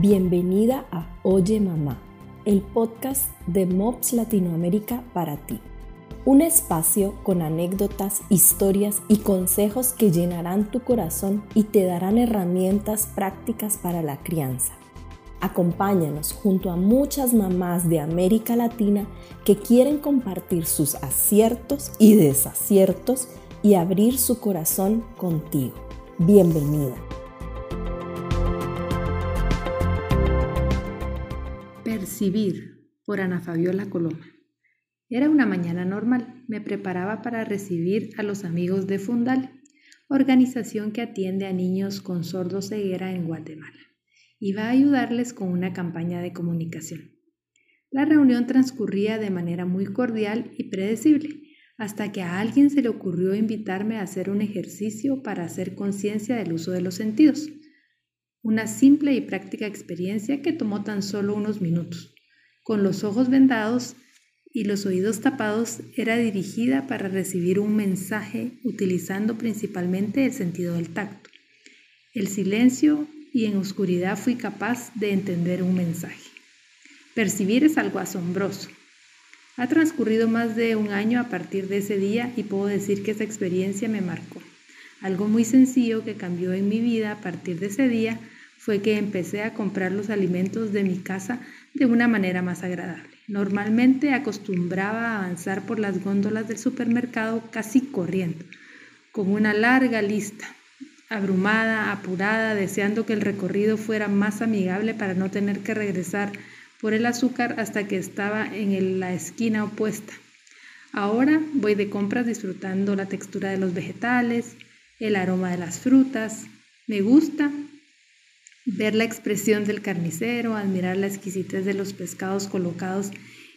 Bienvenida a Oye Mamá, el podcast de MOPS Latinoamérica para ti. Un espacio con anécdotas, historias y consejos que llenarán tu corazón y te darán herramientas prácticas para la crianza. Acompáñanos junto a muchas mamás de América Latina que quieren compartir sus aciertos y desaciertos y abrir su corazón contigo. Bienvenida. Percibir por Ana Fabiola Coloma. Era una mañana normal. Me preparaba para recibir a los amigos de Fundal, organización que atiende a niños con sordo ceguera en Guatemala. Iba a ayudarles con una campaña de comunicación. La reunión transcurría de manera muy cordial y predecible, hasta que a alguien se le ocurrió invitarme a hacer un ejercicio para hacer conciencia del uso de los sentidos. Una simple y práctica experiencia que tomó tan solo unos minutos. Con los ojos vendados y los oídos tapados, era dirigida para recibir un mensaje utilizando principalmente el sentido del tacto. El silencio y en oscuridad fui capaz de entender un mensaje. Percibir es algo asombroso. Ha transcurrido más de un año a partir de ese día y puedo decir que esa experiencia me marcó. Algo muy sencillo que cambió en mi vida a partir de ese día fue que empecé a comprar los alimentos de mi casa de una manera más agradable. Normalmente acostumbraba a avanzar por las góndolas del supermercado casi corriendo, con una larga lista, abrumada, apurada, deseando que el recorrido fuera más amigable para no tener que regresar por el azúcar hasta que estaba en la esquina opuesta. Ahora voy de compras disfrutando la textura de los vegetales, el aroma de las frutas. Me gusta ver la expresión del carnicero, admirar la exquisitez de los pescados colocados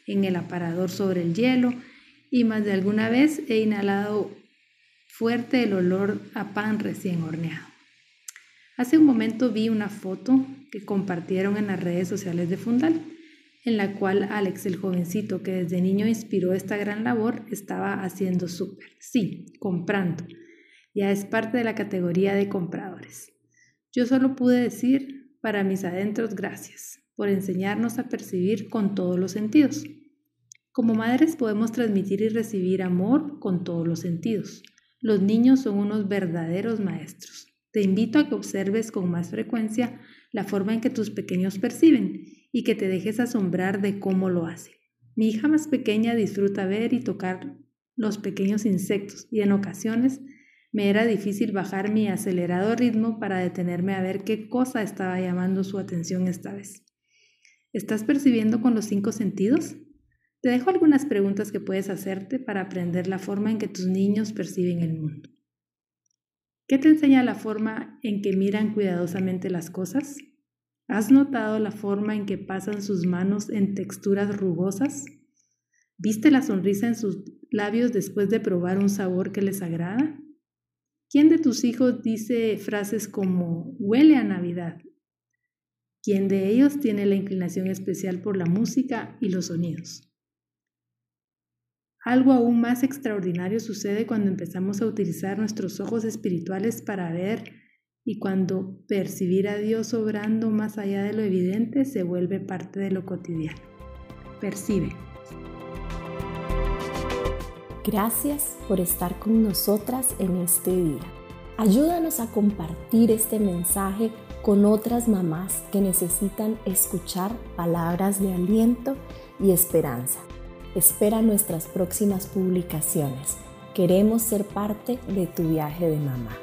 en el aparador sobre el hielo y más de alguna vez he inhalado fuerte el olor a pan recién horneado. Hace un momento vi una foto que compartieron en las redes sociales de Fundal, en la cual Alex, el jovencito que desde niño inspiró esta gran labor, estaba haciendo súper. Sí, comprando ya es parte de la categoría de compradores. Yo solo pude decir para mis adentros gracias por enseñarnos a percibir con todos los sentidos. Como madres podemos transmitir y recibir amor con todos los sentidos. Los niños son unos verdaderos maestros. Te invito a que observes con más frecuencia la forma en que tus pequeños perciben y que te dejes asombrar de cómo lo hacen. Mi hija más pequeña disfruta ver y tocar los pequeños insectos y en ocasiones me era difícil bajar mi acelerado ritmo para detenerme a ver qué cosa estaba llamando su atención esta vez. ¿Estás percibiendo con los cinco sentidos? Te dejo algunas preguntas que puedes hacerte para aprender la forma en que tus niños perciben el mundo. ¿Qué te enseña la forma en que miran cuidadosamente las cosas? ¿Has notado la forma en que pasan sus manos en texturas rugosas? ¿Viste la sonrisa en sus labios después de probar un sabor que les agrada? ¿Quién de tus hijos dice frases como huele a Navidad? ¿Quién de ellos tiene la inclinación especial por la música y los sonidos? Algo aún más extraordinario sucede cuando empezamos a utilizar nuestros ojos espirituales para ver y cuando percibir a Dios obrando más allá de lo evidente se vuelve parte de lo cotidiano. Percibe. Gracias por estar con nosotras en este día. Ayúdanos a compartir este mensaje con otras mamás que necesitan escuchar palabras de aliento y esperanza. Espera nuestras próximas publicaciones. Queremos ser parte de tu viaje de mamá.